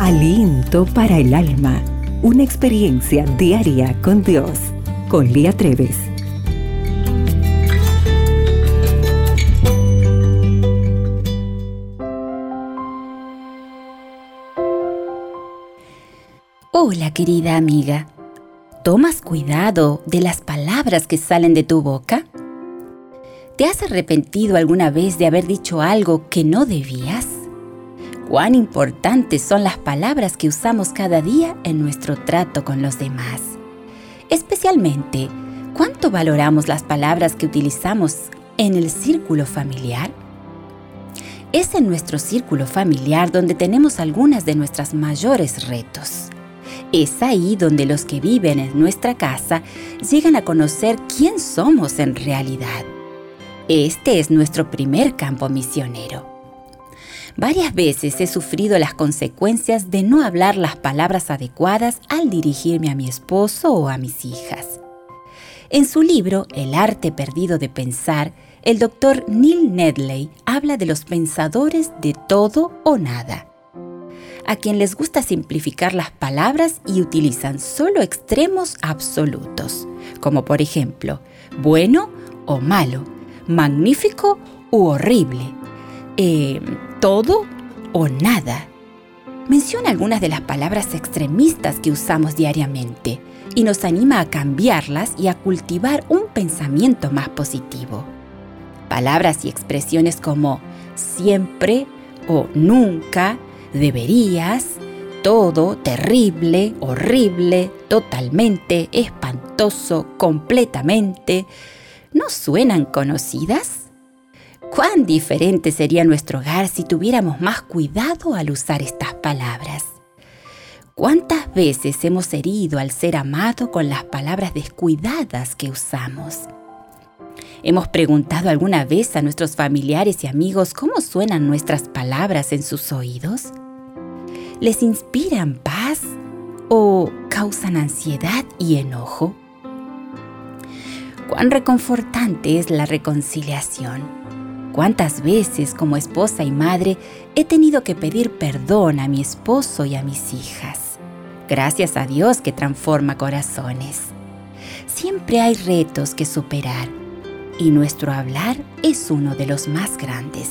Aliento para el alma. Una experiencia diaria con Dios. Con Lía Treves. Hola querida amiga. ¿Tomas cuidado de las palabras que salen de tu boca? ¿Te has arrepentido alguna vez de haber dicho algo que no debías? Cuán importantes son las palabras que usamos cada día en nuestro trato con los demás. Especialmente, ¿cuánto valoramos las palabras que utilizamos en el círculo familiar? Es en nuestro círculo familiar donde tenemos algunas de nuestras mayores retos. Es ahí donde los que viven en nuestra casa llegan a conocer quién somos en realidad. Este es nuestro primer campo misionero. Varias veces he sufrido las consecuencias de no hablar las palabras adecuadas al dirigirme a mi esposo o a mis hijas. En su libro El arte perdido de pensar, el doctor Neil Nedley habla de los pensadores de todo o nada, a quien les gusta simplificar las palabras y utilizan solo extremos absolutos, como por ejemplo, bueno o malo, magnífico u horrible, eh, todo o nada. Menciona algunas de las palabras extremistas que usamos diariamente y nos anima a cambiarlas y a cultivar un pensamiento más positivo. Palabras y expresiones como siempre o nunca, deberías, todo, terrible, horrible, totalmente, espantoso, completamente, ¿no suenan conocidas? Cuán diferente sería nuestro hogar si tuviéramos más cuidado al usar estas palabras. ¿Cuántas veces hemos herido al ser amado con las palabras descuidadas que usamos? ¿Hemos preguntado alguna vez a nuestros familiares y amigos cómo suenan nuestras palabras en sus oídos? ¿Les inspiran paz o causan ansiedad y enojo? Cuán reconfortante es la reconciliación ¿Cuántas veces como esposa y madre he tenido que pedir perdón a mi esposo y a mis hijas? Gracias a Dios que transforma corazones. Siempre hay retos que superar y nuestro hablar es uno de los más grandes.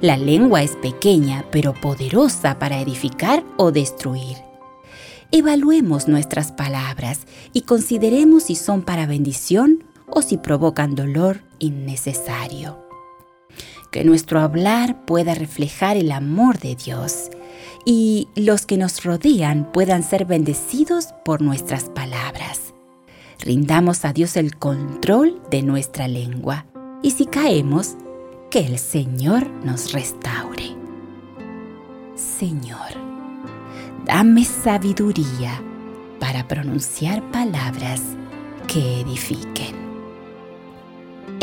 La lengua es pequeña pero poderosa para edificar o destruir. Evaluemos nuestras palabras y consideremos si son para bendición o si provocan dolor innecesario que nuestro hablar pueda reflejar el amor de Dios y los que nos rodean puedan ser bendecidos por nuestras palabras. Rindamos a Dios el control de nuestra lengua y si caemos, que el Señor nos restaure. Señor, dame sabiduría para pronunciar palabras que edifiquen.